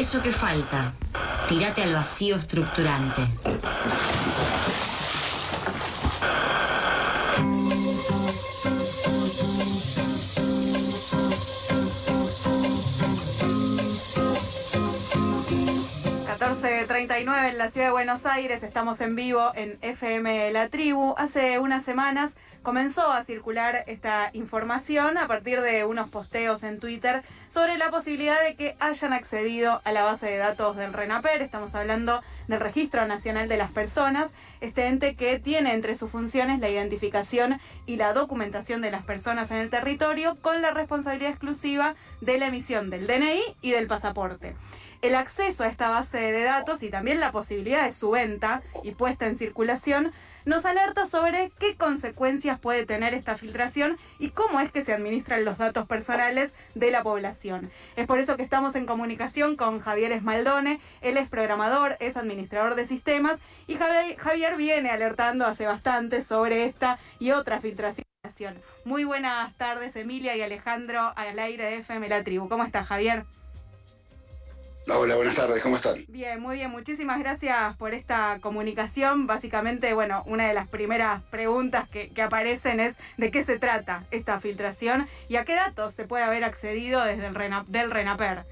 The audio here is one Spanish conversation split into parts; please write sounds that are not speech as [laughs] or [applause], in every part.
Eso que falta, tírate al vacío estructurante. 39 en la ciudad de Buenos Aires, estamos en vivo en FM La Tribu. Hace unas semanas comenzó a circular esta información a partir de unos posteos en Twitter sobre la posibilidad de que hayan accedido a la base de datos del RENAPER. Estamos hablando del Registro Nacional de las Personas, este ente que tiene entre sus funciones la identificación y la documentación de las personas en el territorio con la responsabilidad exclusiva de la emisión del DNI y del pasaporte el acceso a esta base de datos y también la posibilidad de su venta y puesta en circulación nos alerta sobre qué consecuencias puede tener esta filtración y cómo es que se administran los datos personales de la población. Es por eso que estamos en comunicación con Javier Esmaldone, él es programador, es administrador de sistemas y Javier, viene alertando hace bastante sobre esta y otra filtración. Muy buenas tardes Emilia y Alejandro al aire de FM La Tribu. ¿Cómo estás Javier? Hola, buenas tardes, ¿cómo están? Bien, muy bien, muchísimas gracias por esta comunicación. Básicamente, bueno, una de las primeras preguntas que, aparecen es de qué se trata esta filtración y a qué datos se puede haber accedido desde el del RENAPER.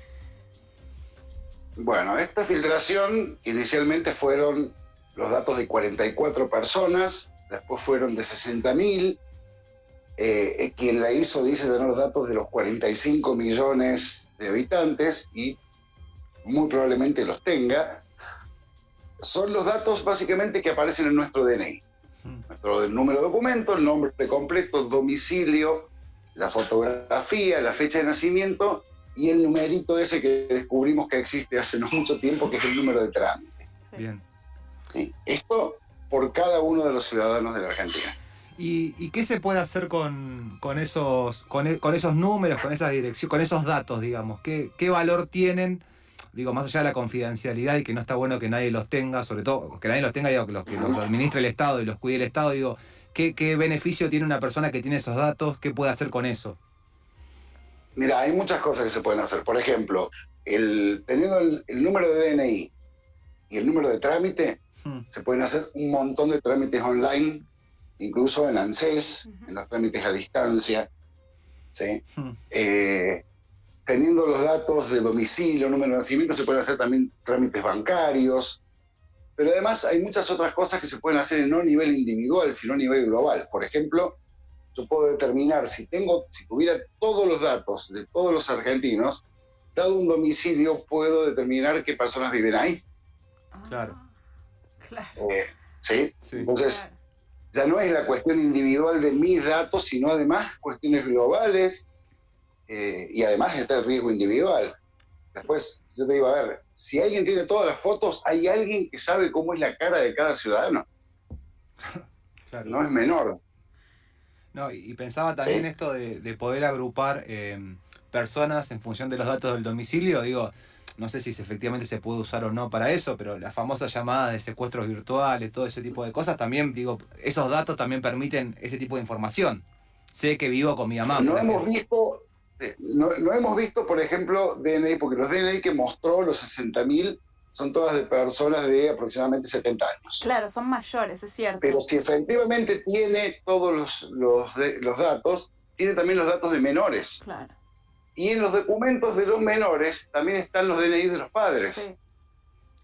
Bueno, esta filtración inicialmente fueron los datos de 44 personas, después fueron de 60.000. Eh, eh, quien la hizo dice tener los datos de los 45 millones de habitantes y muy probablemente los tenga, son los datos básicamente que aparecen en nuestro DNI. Hmm. Nuestro número de documento, el nombre completo, domicilio, la fotografía, la fecha de nacimiento y el numerito ese que descubrimos que existe hace no mucho tiempo, que es el número de trámite. Bien. Esto por cada uno de los ciudadanos de la Argentina. ¿Y, qué se puede hacer con, esos, con, con, esos números, con esas direcciones, con esos datos, digamos? ¿Qué, qué valor tienen? Digo, más allá de la confidencialidad y que no está bueno que nadie los tenga, sobre todo que nadie los tenga, digo, que los, que los administre el Estado y los cuide el Estado, digo, ¿qué, beneficio tiene una persona que tiene esos datos? ¿Qué puede hacer con eso? Mira, hay muchas cosas que se pueden hacer. Por ejemplo, el, teniendo el, número de DNI y el número de trámite, hmm. se pueden hacer un montón de trámites online, incluso en ANSES, en los trámites a distancia. ¿sí? Hmm. Eh, teniendo los datos de domicilio, número de nacimiento, se pueden hacer también trámites bancarios. Pero además hay muchas otras cosas que se pueden hacer no a nivel individual, sino a nivel global. Por ejemplo, yo puedo determinar si tengo, si tuviera todos los datos de todos los argentinos, dado un domicilio, puedo determinar qué personas viven ahí. Claro. claro. Eh, ¿sí? Entonces, ya no es la cuestión individual de mis datos, sino además cuestiones globales eh, y además está el riesgo individual. Después, yo te digo, a ver, si alguien tiene todas las fotos, ¿hay alguien que sabe cómo es la cara de cada ciudadano? [laughs] No es menor. No, y pensaba también esto de, poder agrupar em, personas en función de los datos del domicilio. Digo, no sé si efectivamente se puede usar o no para eso, pero las famosas llamadas de secuestros virtuales, todo ese tipo de cosas, también, digo, esos datos también permiten ese tipo de información. Sé que vivo con mi mamá. No hemos visto, no, hemos visto, por ejemplo, DNI, porque los DNI que mostró los 60.000 son todas de personas de aproximadamente 70 años. Claro, son mayores, es cierto. Pero si efectivamente tiene todos los, los, los datos, tiene también los datos de menores. Claro. Y en los documentos de los menores también están los DNI de los padres. Sí.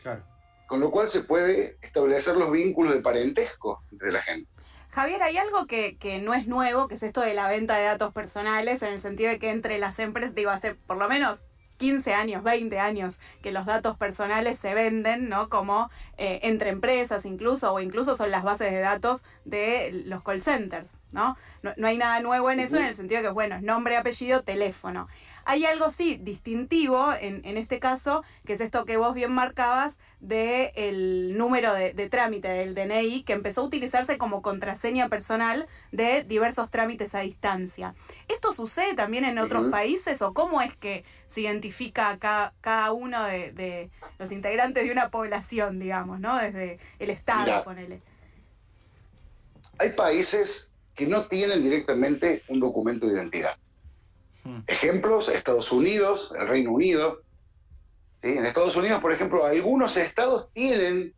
Claro. Con lo cual se puede establecer los vínculos de parentesco entre la gente. Javier, hay algo que, que, no es nuevo, que es esto de la venta de datos personales, en el sentido de que entre las empresas, digo, hace por lo menos 15 años, 20 años que los datos personales se venden, ¿no? Como eh, entre empresas incluso, o incluso son las bases de datos de los call centers, ¿no? No, no hay nada nuevo en eso en el sentido de que, bueno, nombre, apellido, teléfono. Hay algo, sí, distintivo en, en este caso, que es esto que vos bien marcabas del el número de, trámite del DNI, que empezó a utilizarse como contraseña personal de diversos trámites a distancia. ¿Esto sucede también en otros países o cómo es que se identifica a cada, cada uno de, los integrantes de una población, digamos, ¿no? Desde el Estado, ponele. Hay países que no tienen directamente un documento de identidad. Ejemplos, Estados Unidos, el Reino Unido. En Estados Unidos, por ejemplo, algunos estados tienen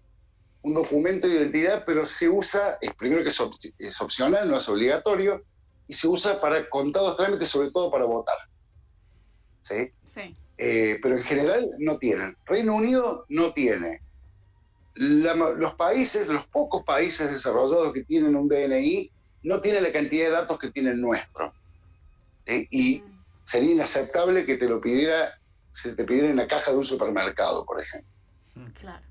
un documento de identidad, pero se usa, es primero que es, opcional, no es obligatorio, y se usa para contados trámites, sobre todo para votar. ¿Sí? Sí. Eh, pero en general no tienen. Reino Unido no tiene. los países, los pocos países desarrollados que tienen un DNI, no tienen la cantidad de datos que tienen nuestro. Y mm. Sería inaceptable que te lo pidiera, se te pidiera en la caja de un supermercado, por ejemplo.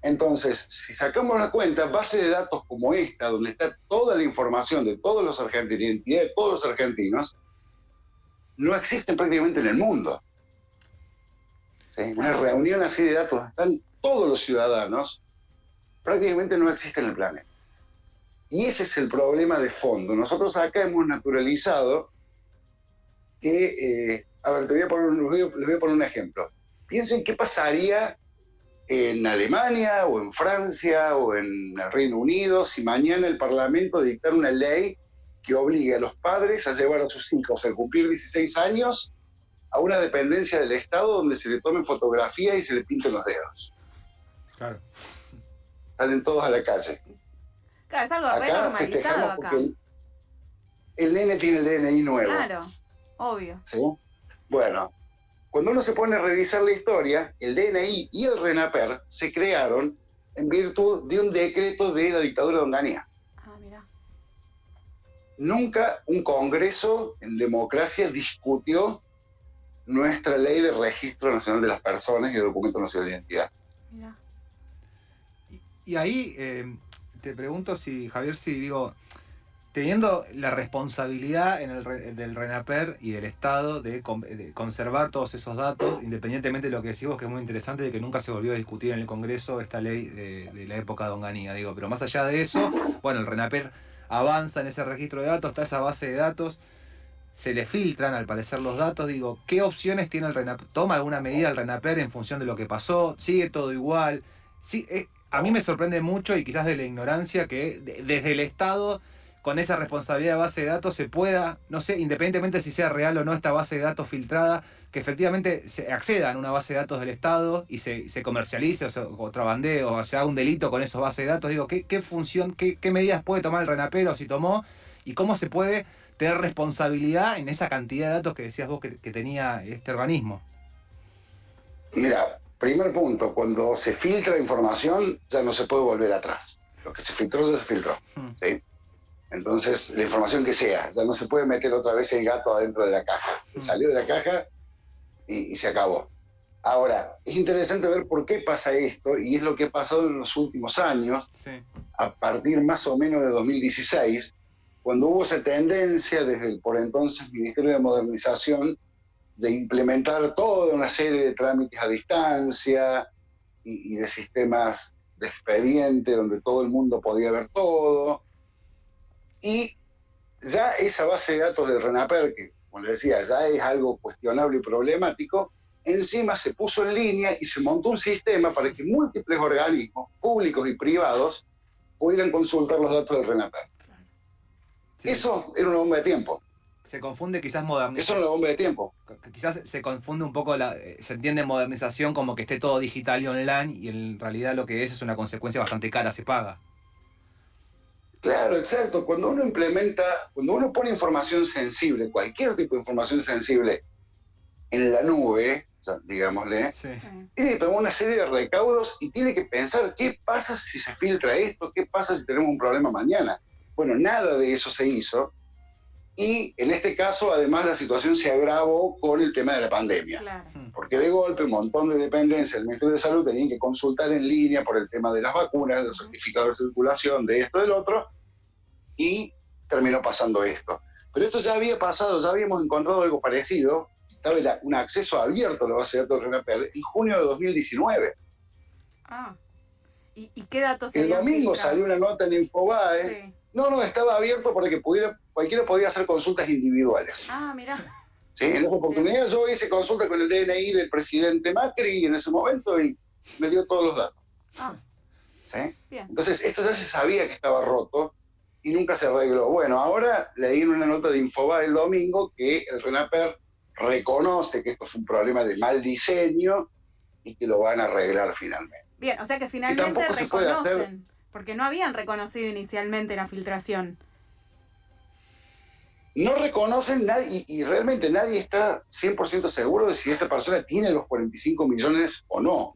Entonces, si sacamos la cuenta, base de datos como esta, donde está toda la información de todos los argentinos, identidad de todos los argentinos, no existen prácticamente en el mundo. Una reunión así de datos, están todos los ciudadanos, prácticamente no existe en el planeta. Y ese es el problema de fondo. Nosotros acá hemos naturalizado que, eh, a ver, te voy a poner, les voy a poner un ejemplo. Piensen qué pasaría en Alemania o en Francia o en el Reino Unido si mañana el Parlamento dictara una ley que obligue a los padres a llevar a sus hijos al cumplir 16 años a una dependencia del Estado donde se le tomen fotografías y se le pinten los dedos. Claro. Salen todos a la calle. Claro, es algo re normalizado acá. El, el, nene tiene el DNI nuevo. Claro, obvio. ¿Sí? Bueno, cuando uno se pone a revisar la historia, el DNI y el RENAPER se crearon en virtud de un decreto de la dictadura de Onganía. Ah, mira. Nunca un Congreso en democracia discutió nuestra ley de registro nacional de las personas y de documento nacional de identidad. Mira. Y, ahí eh, te pregunto si, Javier, si digo, teniendo la responsabilidad en el, del RENAPER y del Estado de, conservar todos esos datos, independientemente de lo que decimos, que es muy interesante, de que nunca se volvió a discutir en el Congreso esta ley de, la época de Onganía, digo, pero más allá de eso, bueno, el RENAPER avanza en ese registro de datos, está esa base de datos, se le filtran al parecer los datos, digo, ¿qué opciones tiene el RENAPER? ¿Toma alguna medida el RENAPER en función de lo que pasó? ¿Sigue todo igual? Sí, eh, a mí me sorprende mucho y quizás de la ignorancia que desde el Estado con esa responsabilidad de base de datos se pueda, no sé, independientemente si sea real o no esta base de datos filtrada, que efectivamente se acceda a una base de datos del Estado y se, comercialice o se contrabandee o se haga un delito con esos bases de datos. Digo, ¿qué, función, qué, medidas puede tomar el renapero si tomó y cómo se puede tener responsabilidad en esa cantidad de datos que decías vos que, tenía este organismo? Mira, primer punto, cuando se filtra información ya no se puede volver atrás. Lo que se filtró ya se filtró. Hmm. ¿sí? Entonces, la información que sea, ya no se puede meter otra vez el gato adentro de la caja. Se mm. salió de la caja y, se acabó. Ahora, es interesante ver por qué pasa esto, y es lo que ha pasado en los últimos años, a partir más o menos de 2016, cuando hubo esa tendencia desde el por entonces Ministerio de Modernización de implementar toda una serie de trámites a distancia y, y de sistemas de expediente donde todo el mundo podía ver todo, y ya esa base de datos de RENAPER, que como le decía, ya es algo cuestionable y problemático, encima se puso en línea y se montó un sistema para que múltiples organismos, públicos y privados, pudieran consultar los datos del RENAPER. Eso era una bomba de tiempo. Se confunde quizás modernización. Eso es una bomba de tiempo. Quizás se confunde un poco, la, eh, se entiende modernización como que esté todo digital y online y en realidad lo que es es una consecuencia bastante cara, se paga. Claro, exacto. Cuando uno implementa, cuando uno pone información sensible, cualquier tipo de información sensible en la nube, digámosle, tiene que tomar una serie de recaudos y tiene que pensar qué pasa si se filtra esto, qué pasa si tenemos un problema mañana. Bueno, nada de eso se hizo. Y en este caso, además, la situación se agravó con el tema de la pandemia. Porque de golpe un montón de dependencias del Ministerio de Salud tenían que consultar en línea por el tema de las vacunas, de los certificados de circulación, de esto, del otro y terminó pasando esto. Pero esto ya había pasado, ya habíamos encontrado algo parecido, estaba un acceso abierto a la base de datos de RENAPER en junio de 2019. Ah, ¿y, qué datos El domingo salió una nota en Infobae. No, no, estaba abierto para que pudiera, cualquiera podía hacer consultas individuales. Ah, mira. Sí, en esa oportunidad yo hice consulta con el DNI del presidente Macri en ese momento y me dio todos los datos. Ah. ¿Sí? Entonces, esto ya se sabía que estaba roto y nunca se arregló. Bueno, ahora leí en una nota de Infobae el domingo que el RENAPER reconoce que esto fue un problema de mal diseño y que lo van a arreglar finalmente. Bien, o sea que finalmente reconocen, porque no habían reconocido inicialmente la filtración. No reconocen nadie, y, realmente nadie está 100% seguro de si esta persona tiene los 45 millones o no.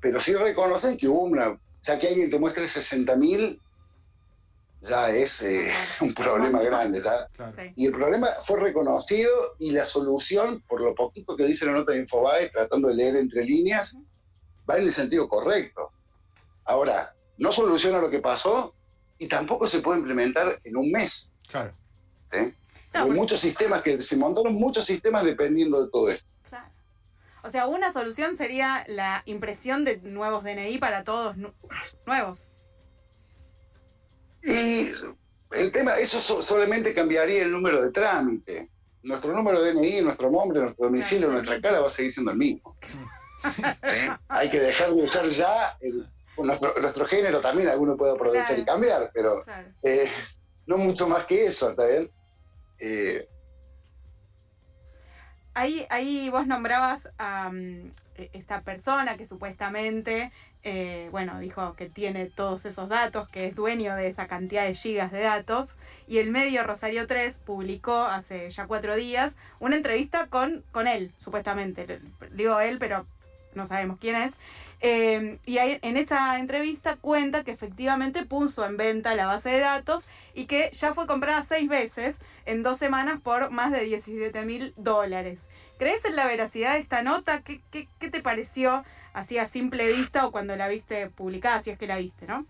Pero sí reconocen que hubo una, sea, que alguien te muestre 60 mil, ya es eh, [laughs] un problema grande. Y el problema fue reconocido y la solución, por lo poquito que dice la nota de Infobae, tratando de leer entre líneas, va en el sentido correcto. Ahora, no soluciona lo que pasó y tampoco se puede implementar en un mes. Claro. Hay muchos sistemas que se montaron muchos sistemas dependiendo de todo esto. Claro. O sea, una solución sería la impresión de nuevos DNI para todos nuevos. Y el tema, eso solamente cambiaría el número de trámite. Nuestro número de DNI, nuestro nombre, nuestro domicilio, nuestra cara va a seguir siendo el mismo. [laughs] Hay que dejar de usar ya nuestro, género también, alguno puede aprovechar y cambiar, pero eh, [laughs] no mucho más que eso, ¿está bien? Eh, ahí, ahí vos nombrabas a mm, e, esta persona que supuestamente, eh, bueno, dijo que tiene todos esos datos, que es dueño de esta cantidad de gigas de datos, y el medio Rosario 3 publicó hace ya cuatro días una entrevista con, con él, supuestamente. Digo él, pero no sabemos quién es, eh, y en esa entrevista cuenta que efectivamente puso en venta la base de datos y que ya fue comprada seis veces en dos semanas por más de 17 mil dólares. ¿Crees en la veracidad de esta nota? ¿Qué, qué, te pareció así a simple vista o cuando la viste publicada, si es que la viste, no?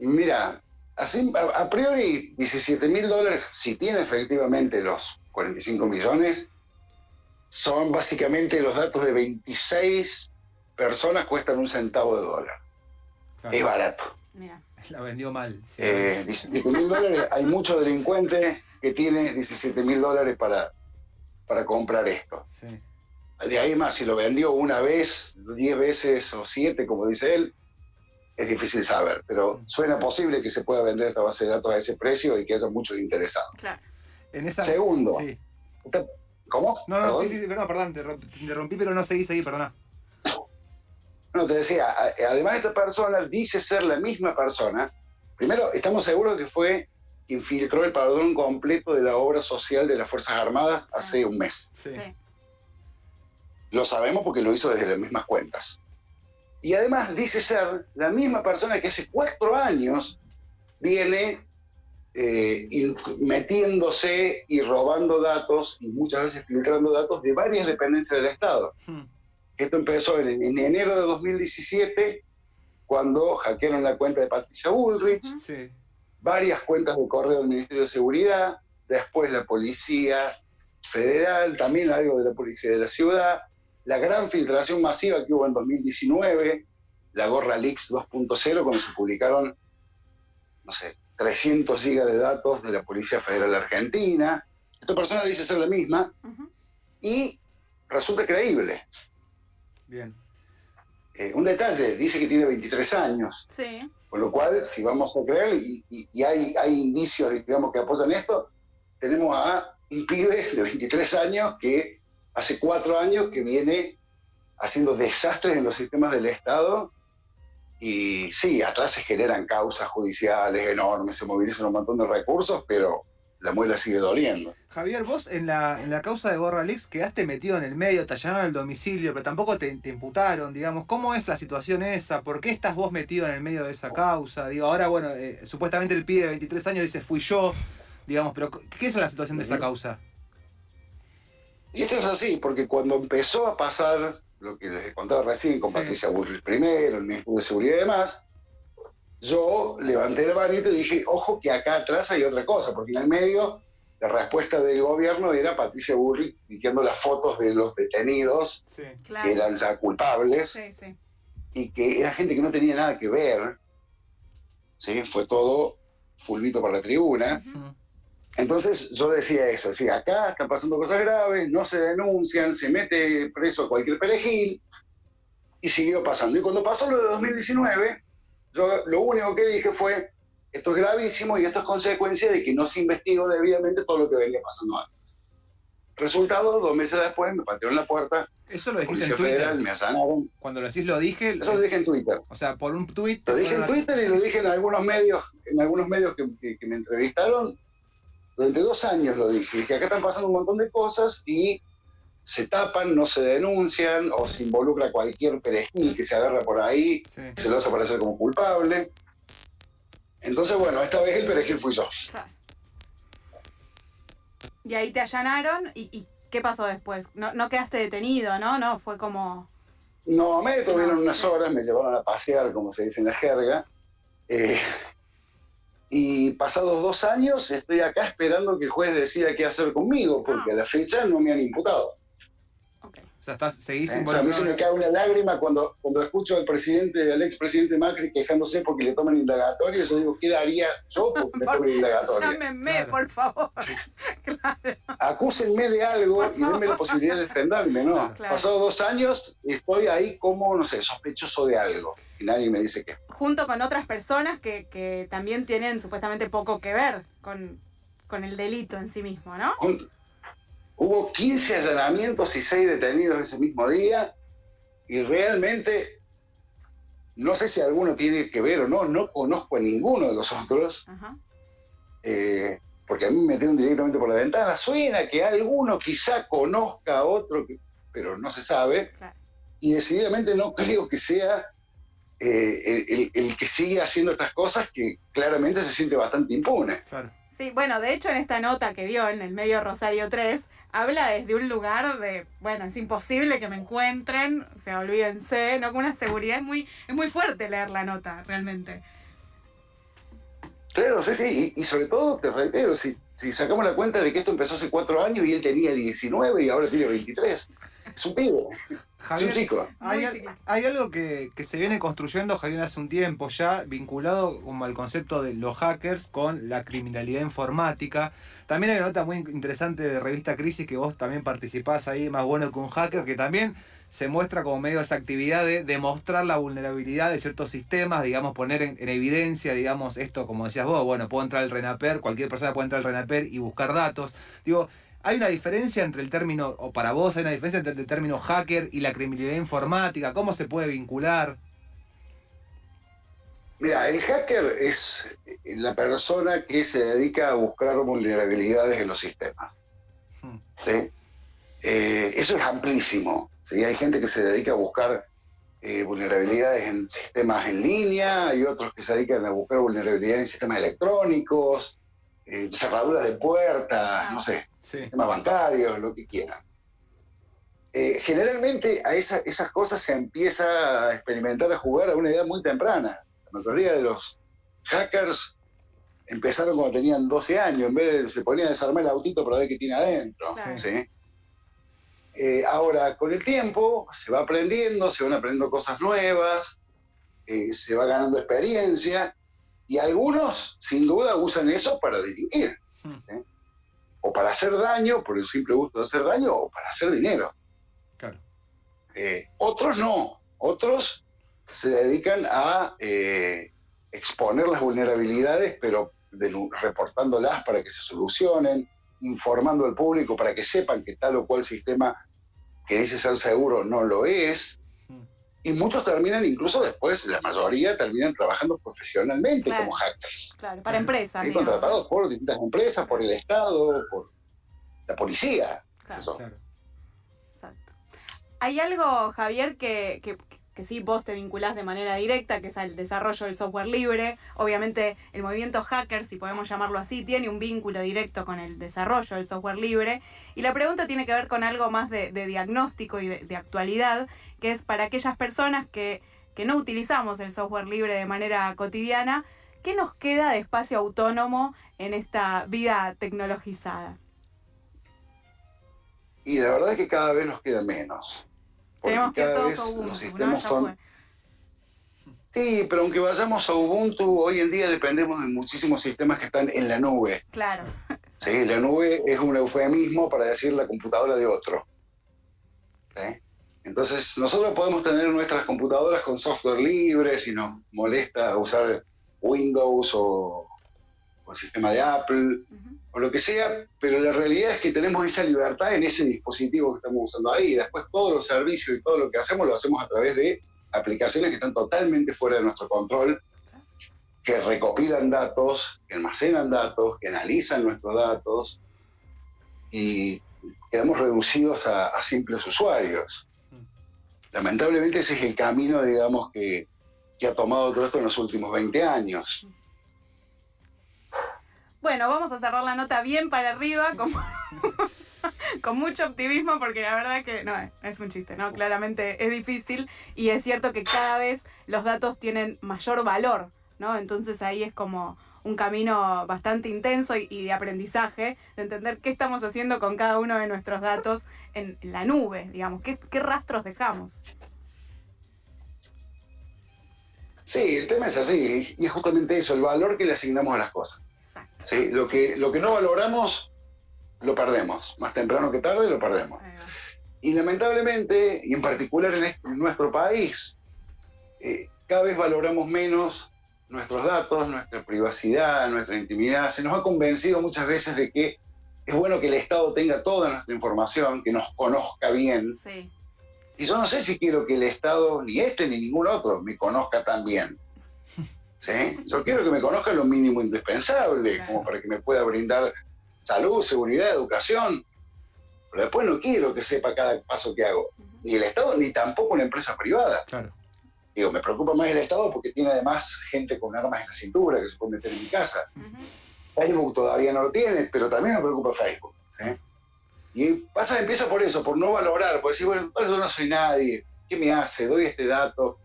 Mira, a priori 17 mil dólares, si tiene efectivamente los 45 millones, son básicamente los datos de 26 personas cuestan un centavo de dólar. Es barato. Mira. La vendió mal. Eh, 17 mil dólares. Hay muchos delincuentes que tienen 17 mil dólares para, para comprar esto. Sí. De ahí más, si lo vendió una vez, 10 veces o 7, como dice él, es difícil saber. Pero suena posible que se pueda vender esta base de datos a ese precio y que haya muchos interesados. Claro. En esa... Segundo, sí. ¿Cómo? No, no, sí, sí, perdón, perdón, te, interrumpí, pero no seguís ahí, perdona. No, te decía, además esta persona dice ser la misma persona. Primero, estamos seguros que fue quien filtró el padrón completo de la obra social de las Fuerzas Armadas hace un mes. Sí. Lo sabemos porque lo hizo desde las mismas cuentas. Y además dice ser la misma persona que hace cuatro años viene eh, metiéndose y robando datos y muchas veces filtrando datos de varias dependencias del Estado. Hmm. Esto empezó en, enero de 2017, cuando hackearon la cuenta de Patricia Bullrich, varias cuentas de correo del Ministerio de Seguridad, después la Policía Federal, también algo de la Policía de la Ciudad, la gran filtración masiva que hubo en 2019, la Gorra Leaks 2.0, cuando se publicaron, no sé, 300 gigas de datos de la Policía Federal Argentina. Esta persona dice ser la misma y resulta creíble. Bien. Eh, un detalle, dice que tiene 23 años. Sí. Con lo cual, si vamos a creer, y, hay, hay indicios, digamos, que apoyan esto, tenemos a un pibe de 23 años que hace cuatro años que viene haciendo desastres en los sistemas del Estado y sí, atrás se generan causas judiciales enormes, se movilizan un montón de recursos, pero la muela sigue doliendo. Javier, vos en la, en la causa de Gorra Leaks quedaste metido en el medio, te allanaron el domicilio, pero tampoco te, imputaron, digamos. ¿Cómo es la situación esa? ¿Por qué estás vos metido en el medio de esa causa? Digo, ahora, bueno, eh, supuestamente el pibe de 23 años dice fui yo, digamos, pero ¿qué es la situación de esa causa? Y esto es así, porque cuando empezó a pasar lo que les he contado recién con Patricia Burri primero, el Ministerio de Seguridad y demás, yo levanté la manita y dije, ojo que acá atrás hay otra cosa, porque en el medio la respuesta del gobierno era Patricia Burri diciendo las fotos de los detenidos que eran ya culpables y que era gente que no tenía nada que ver. ¿sí? Fue todo fulvito para la tribuna. Entonces yo decía eso, decía, acá están pasando cosas graves, no se denuncian, se mete preso cualquier perejil, y siguió pasando. Y cuando pasó lo de 2019, yo lo único que dije fue, esto es gravísimo y esto es consecuencia de que no se investigó debidamente todo lo que venía pasando antes. Resultado, dos meses después me patearon la puerta. Eso lo dijiste en Twitter. Federal, me allanaron. Cuando lo decís lo dije. Eso lo dije en Twitter. O sea, por un tweet. Lo dije en Twitter y lo dije en algunos medios, en algunos medios que, que- que me entrevistaron. Durante dos años lo dije. Dije, acá están pasando un montón de cosas y se tapan, no se denuncian o se involucra cualquier perejil que se agarra por ahí, Sí. se lo hace parecer como culpable. Entonces, bueno, esta vez el perejil fui yo. Claro. Y ahí te allanaron y, y ¿qué pasó después? No, no quedaste detenido, ¿no? No, fue como... No, me detuvieron unas horas, me llevaron a pasear, como se dice en la jerga. Eh, y pasados dos años estoy acá esperando que el juez decida qué hacer conmigo, porque a la fecha no me han imputado. O sea, estás, seguís Eh, o sea, a mí se me cae una lágrima cuando, cuando escucho al presidente, al expresidente Macri quejándose porque le toman indagatoria. Yo digo, ¿qué daría yo porque me tomen indagatoria? Llámenme, Claro. por favor. [laughs] claro. Acúsenme de algo y denme la posibilidad de defenderme, ¿no? Claro. Pasados dos años estoy ahí como, no sé, sospechoso de algo. Y nadie me dice qué. Junto con otras personas que, que también tienen supuestamente poco que ver con, con el delito en sí mismo, ¿no? Un- Hubo 15 allanamientos y 6 detenidos ese mismo día y realmente no sé si alguno tiene que ver o no, no conozco a ninguno de los otros, eh, porque a mí me metieron directamente por la ventana. Suena que alguno quizá conozca a otro, que- pero no se sabe Claro. y decididamente no creo que sea eh, el, el- el que sigue haciendo estas cosas que claramente se siente bastante impune. Claro. Sí, bueno, de hecho en esta nota que dio en el medio Rosario 3, habla desde un lugar de, bueno, es imposible que me encuentren, o sea, olvídense, ¿no? Con una seguridad es muy, es muy fuerte leer la nota, realmente. Claro, sí, sí, y, y sobre todo, te reitero, si, si sacamos la cuenta de que esto empezó hace cuatro años y él tenía 19 y ahora tiene 23, es un pibe, es un Javier, chico. Hay, algo que, que se viene construyendo, Javier, hace un tiempo ya, vinculado como al concepto de los hackers con la criminalidad informática. También hay una nota muy interesante de revista Crisis que vos también participás ahí, más bueno que un hacker, que también se muestra como medio de esa actividad de demostrar la vulnerabilidad de ciertos sistemas, digamos, poner en, en evidencia, digamos, esto, como decías vos, bueno, puedo entrar al RENAPER, cualquier persona puede entrar al RENAPER y buscar datos. Digo, ¿Hay una diferencia entre el término, o para vos hay una diferencia entre el término hacker y la criminalidad informática? ¿Cómo se puede vincular? Mira, el hacker es la persona que se dedica a buscar vulnerabilidades en los sistemas. Hmm. ¿sí? Eh, eso es amplísimo. ¿sí? Hay gente que se dedica a buscar eh, vulnerabilidades en sistemas en línea, hay otros que se dedican a buscar vulnerabilidades en sistemas electrónicos, eh, cerraduras de puertas, no sé, Sí. sistemas bancarios, lo que quieran. Eh, generalmente a esa- esas cosas se empieza a experimentar, a jugar a una edad muy temprana. La mayoría de los hackers empezaron cuando tenían 12 años, en vez de se ponían a desarmar el autito para ver qué tiene adentro. ¿sí? Eh, ahora, con el tiempo, se va aprendiendo, se van aprendiendo cosas nuevas, eh, se va ganando experiencia, y algunos, sin duda, usan eso para. Hmm. ¿sí? O para hacer daño, por el simple gusto de hacer daño, o para hacer dinero. Claro. Eh, otros no, otros se dedican a eh, exponer las vulnerabilidades, pero reportándolas para que se solucionen, informando al público para que sepan que tal o cual sistema que dice ser seguro no lo es. Y muchos terminan, incluso después, la mayoría terminan trabajando profesionalmente Claro. como hackers. Claro, para empresas. Y contratados por distintas empresas, por el Estado, por la policía. Claro. Exacto. Hay algo, Javier, que, que, que sí vos te vinculás de manera directa, que es al desarrollo del software libre. Obviamente el movimiento hacker, si podemos llamarlo así, tiene un vínculo directo con el desarrollo del software libre. Y la pregunta tiene que ver con algo más de, diagnóstico y de, de actualidad, que es para aquellas personas que, que no utilizamos el software libre de manera cotidiana, ¿qué nos queda de espacio autónomo en esta vida tecnologizada? Y la verdad es que cada vez nos queda menos. Porque Tenemos que cada todos vez Ubuntu, los sistemas son... Sí, pero aunque vayamos a Ubuntu, hoy en día dependemos de muchísimos sistemas que están en la nube. Claro. ¿sí? La nube es un eufemismo para decir la computadora de otro. ¿sí? Entonces, nosotros podemos tener nuestras computadoras con software libre, si nos molesta usar Windows o, o el sistema de Apple, Ujú. O lo que sea, pero la realidad es que tenemos esa libertad en ese dispositivo que estamos usando ahí. Después todos los servicios y todo lo que hacemos lo hacemos a través de aplicaciones que están totalmente fuera de nuestro control, que recopilan datos, que almacenan datos, que analizan nuestros datos y quedamos reducidos a, simples usuarios. Lamentablemente ese es el camino, digamos, que, que ha tomado todo esto en los últimos 20 años. Bueno, vamos a cerrar la nota bien para arriba, con, [laughs] con mucho optimismo, porque la verdad que no, es un chiste, ¿no? Claramente es difícil y es cierto que cada vez los datos tienen mayor valor, ¿no? Entonces ahí es como un camino bastante intenso y, de aprendizaje, de entender qué estamos haciendo con cada uno de nuestros datos en, la nube, digamos, qué, qué rastros dejamos. Sí, el tema es así, y es justamente eso, el valor que le asignamos a las cosas. ¿Sí? Lo, que, lo que no valoramos, lo perdemos. Más temprano que tarde, lo perdemos. Y lamentablemente, y en particular en, este, nuestro país, eh, cada vez valoramos menos nuestros datos, nuestra privacidad, nuestra intimidad. Se nos ha convencido muchas veces de que es bueno que el Estado tenga toda nuestra información, que nos conozca bien. Y yo no sé si quiero que el Estado, ni este ni ningún otro, me conozca tan bien. [laughs] ¿sí? Yo quiero que me conozca lo mínimo indispensable, como para que me pueda brindar salud, seguridad, educación. Pero después no quiero que sepa cada paso que hago. Ni el Estado, ni tampoco una empresa privada. Claro. Digo, me preocupa más el Estado porque tiene además gente con armas en la cintura que se puede meter en mi casa. Facebook todavía no lo tiene, pero también me preocupa Facebook. Y pasa, empieza por eso, por no valorar, por decir, bueno, yo no soy nadie, ¿qué me hace? Doy este dato,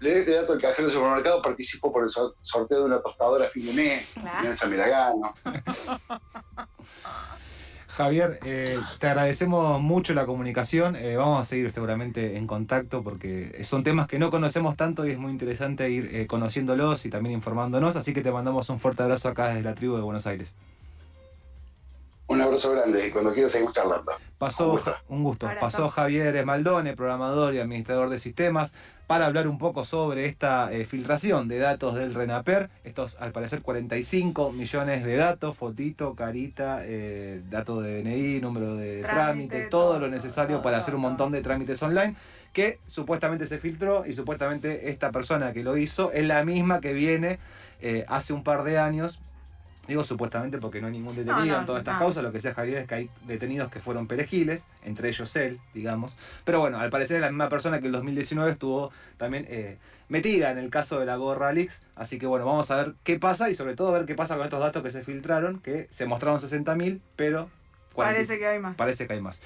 le este dato al cajero del supermercado, participo por el sorteo de una tostadora a fin de mes, Miragano. [laughs] Javier, eh, te agradecemos mucho la comunicación. Eh, vamos a seguir seguramente en contacto porque son temas que no conocemos tanto y es muy interesante ir eh, conociéndolos y también informándonos. Así que te mandamos un fuerte abrazo acá desde la tribu de Buenos Aires. Un abrazo grande y cuando quieras seguimos charlando. Pasó, un gusto. Pasó Javier Esmaldone, programador y administrador de sistemas, para hablar un poco sobre esta eh, filtración de datos del RENAPER. Estos, al parecer, 45 millones de datos, fotito, carita, eh, dato de DNI, número de trámite, todo, lo necesario para hacer un montón de trámites online que supuestamente se filtró y supuestamente esta persona que lo hizo es la misma que viene eh, hace un par de años Digo supuestamente porque no hay ningún detenido en todas estas causas. Lo que sea Javier es que hay detenidos que fueron perejiles, entre ellos él, digamos. Pero bueno, al parecer es la misma persona que en 2019 estuvo también eh, metida en el caso de la Gorra Leaks. Así que bueno, vamos a ver qué pasa y sobre todo ver qué pasa con estos datos que se filtraron, que se mostraron 60.000, pero... parece que hay más. Parece que hay más.